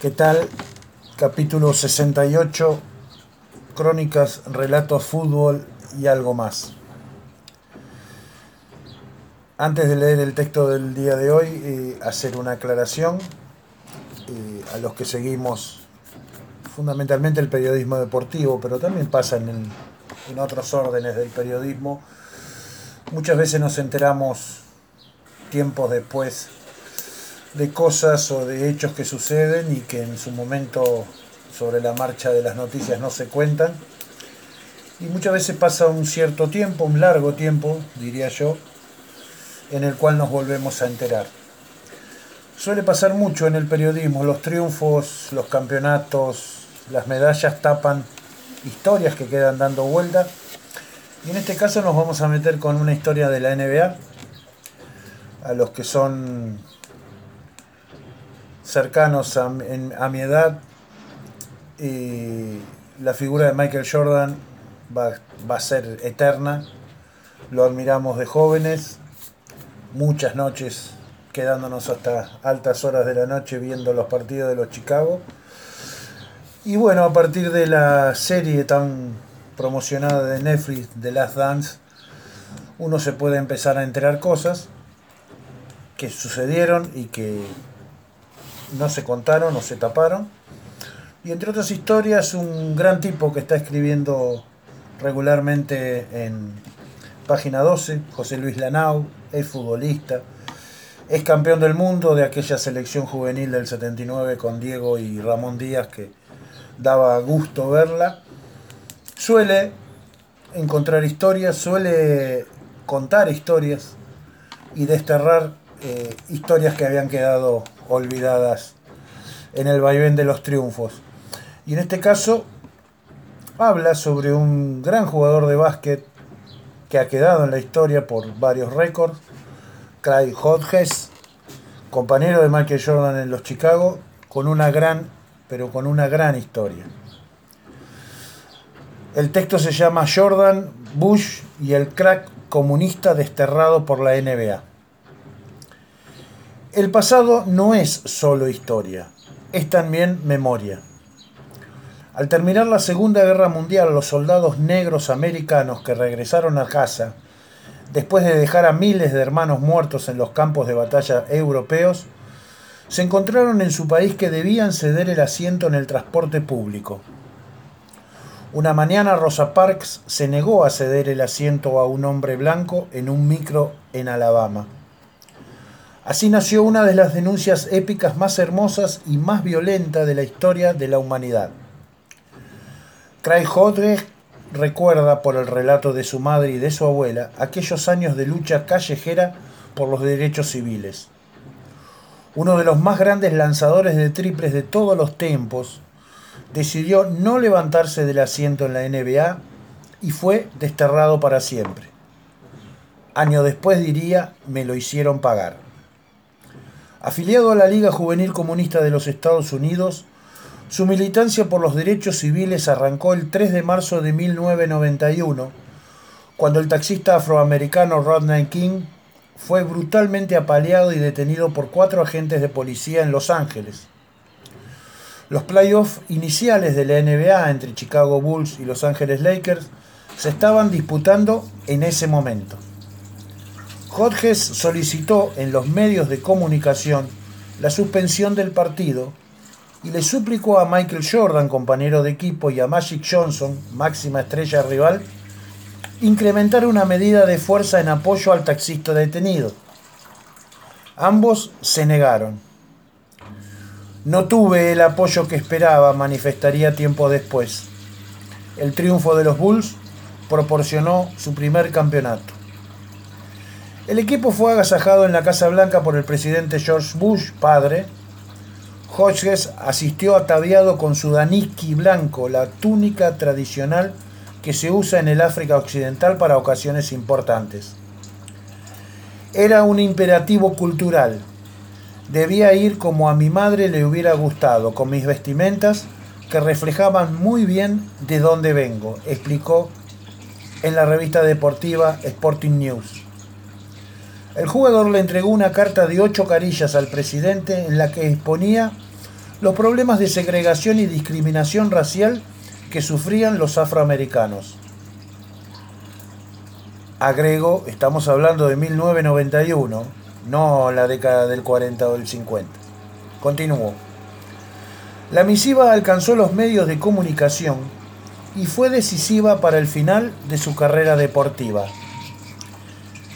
¿Qué tal? Capítulo 68, crónicas, relatos, fútbol y algo más. Antes de leer el texto del día de hoy, eh, hacer una aclaración eh, a los que seguimos fundamentalmente el periodismo deportivo, pero también pasa en, en otros órdenes del periodismo. Muchas veces nos enteramos tiempos después de cosas o de hechos que suceden y que en su momento sobre la marcha de las noticias no se cuentan. Y muchas veces pasa un cierto tiempo, un largo tiempo, diría yo, en el cual nos volvemos a enterar. Suele pasar mucho en el periodismo, los triunfos, los campeonatos, las medallas tapan historias que quedan dando vuelta. Y en este caso nos vamos a meter con una historia de la NBA. A los que son cercanos a, mi edad, y la figura de Michael Jordan va, va a ser eterna. Lo admiramos de jóvenes, muchas noches quedándonos hasta altas horas de la noche viendo los partidos de los Chicago. Y bueno, a partir de la serie tan promocionada de Netflix, The Last Dance, uno se puede empezar a enterar cosas que sucedieron y que no se contaron o se taparon. Y entre otras historias, un gran tipo que está escribiendo regularmente en página 12, José Luis Lanau, es futbolista, es campeón del mundo de aquella selección juvenil del 79 con Diego y Ramón Díaz que daba gusto verla. Suele encontrar historias, suele contar historias y desterrar eh, historias que habían quedado olvidadas en el vaivén de los triunfos. Y en este caso habla sobre un gran jugador de básquet que ha quedado en la historia por varios récords, Craig Hodges, compañero de Michael Jordan en los Chicago, con una gran, pero con una gran historia. El texto se llama Jordan, Bush y el crack comunista desterrado por la NBA. El pasado no es solo historia, es también memoria. Al terminar la Segunda Guerra Mundial, los soldados negros americanos que regresaron a casa, después de dejar a miles de hermanos muertos en los campos de batalla europeos, se encontraron en su país que debían ceder el asiento en el transporte público. Una mañana Rosa Parks se negó a ceder el asiento a un hombre blanco en un micro en Alabama. Así nació una de las denuncias épicas más hermosas y más violentas de la historia de la humanidad. Craig recuerda por el relato de su madre y de su abuela aquellos años de lucha callejera por los derechos civiles. Uno de los más grandes lanzadores de triples de todos los tiempos decidió no levantarse del asiento en la NBA y fue desterrado para siempre. Año después diría, me lo hicieron pagar. Afiliado a la Liga Juvenil Comunista de los Estados Unidos, su militancia por los derechos civiles arrancó el 3 de marzo de 1991, cuando el taxista afroamericano Rodney King fue brutalmente apaleado y detenido por cuatro agentes de policía en Los Ángeles. Los playoffs iniciales de la NBA entre Chicago Bulls y Los Ángeles Lakers se estaban disputando en ese momento. Hodges solicitó en los medios de comunicación la suspensión del partido y le suplicó a Michael Jordan, compañero de equipo, y a Magic Johnson, máxima estrella rival, incrementar una medida de fuerza en apoyo al taxista detenido. Ambos se negaron. No tuve el apoyo que esperaba, manifestaría tiempo después. El triunfo de los Bulls proporcionó su primer campeonato. El equipo fue agasajado en la Casa Blanca por el presidente George Bush, padre. Hodges asistió ataviado con su daniski blanco, la túnica tradicional que se usa en el África Occidental para ocasiones importantes. Era un imperativo cultural. Debía ir como a mi madre le hubiera gustado, con mis vestimentas que reflejaban muy bien de dónde vengo, explicó en la revista deportiva Sporting News. El jugador le entregó una carta de ocho carillas al presidente en la que exponía los problemas de segregación y discriminación racial que sufrían los afroamericanos. Agrego, estamos hablando de 1991, no la década del 40 o del 50. Continúo. La misiva alcanzó los medios de comunicación y fue decisiva para el final de su carrera deportiva.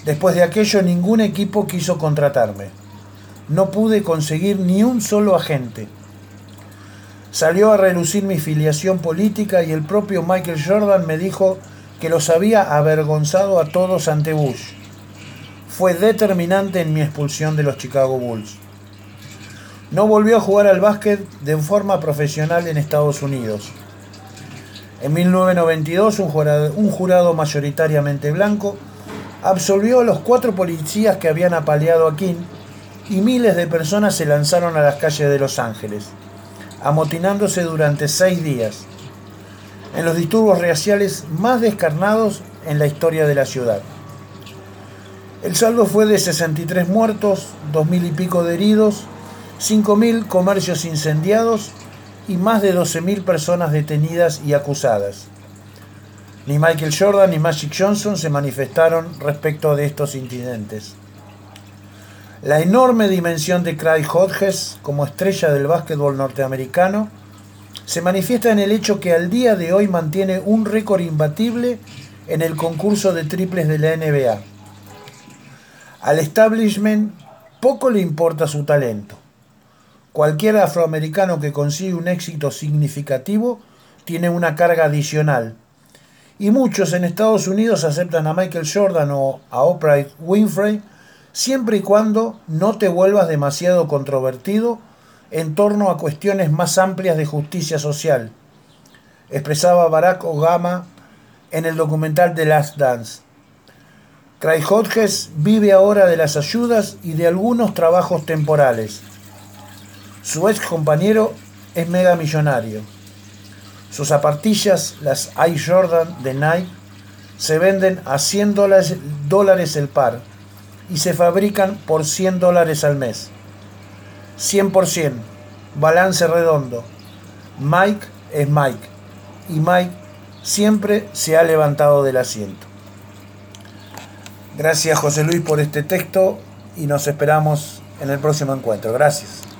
Después de aquello ningún equipo quiso contratarme. No pude conseguir ni un solo agente. Salió a relucir mi filiación política y el propio Michael Jordan me dijo que los había avergonzado a todos ante Bush. Fue determinante en mi expulsión de los Chicago Bulls. No volvió a jugar al básquet de forma profesional en Estados Unidos. En 1992, un jurado, un jurado mayoritariamente blanco absolvió a los cuatro policías que habían apaleado a King y miles de personas se lanzaron a las calles de Los Ángeles, amotinándose durante seis días en los disturbios raciales más descarnados en la historia de la ciudad. El saldo fue de 63 muertos, 2.000 y pico de heridos, 5.000 comercios incendiados y más de 12.000 personas detenidas y acusadas. Ni Michael Jordan ni Magic Johnson se manifestaron respecto de estos incidentes. La enorme dimensión de Craig Hodges como estrella del básquetbol norteamericano se manifiesta en el hecho que al día de hoy mantiene un récord imbatible en el concurso de triples de la NBA. Al establishment poco le importa su talento. Cualquier afroamericano que consigue un éxito significativo tiene una carga adicional. Y muchos en Estados Unidos aceptan a Michael Jordan o a Oprah Winfrey siempre y cuando no te vuelvas demasiado controvertido en torno a cuestiones más amplias de justicia social, expresaba Barack Obama en el documental The Last Dance. Craig Hodges vive ahora de las ayudas y de algunos trabajos temporales. Su ex compañero es mega millonario. Sus zapatillas, las Air Jordan de Nike, se venden a 100 dólares el par y se fabrican por 100 dólares al mes. 100%, balance redondo. Mike es Mike y Mike siempre se ha levantado del asiento. Gracias José Luis por este texto y nos esperamos en el próximo encuentro. Gracias.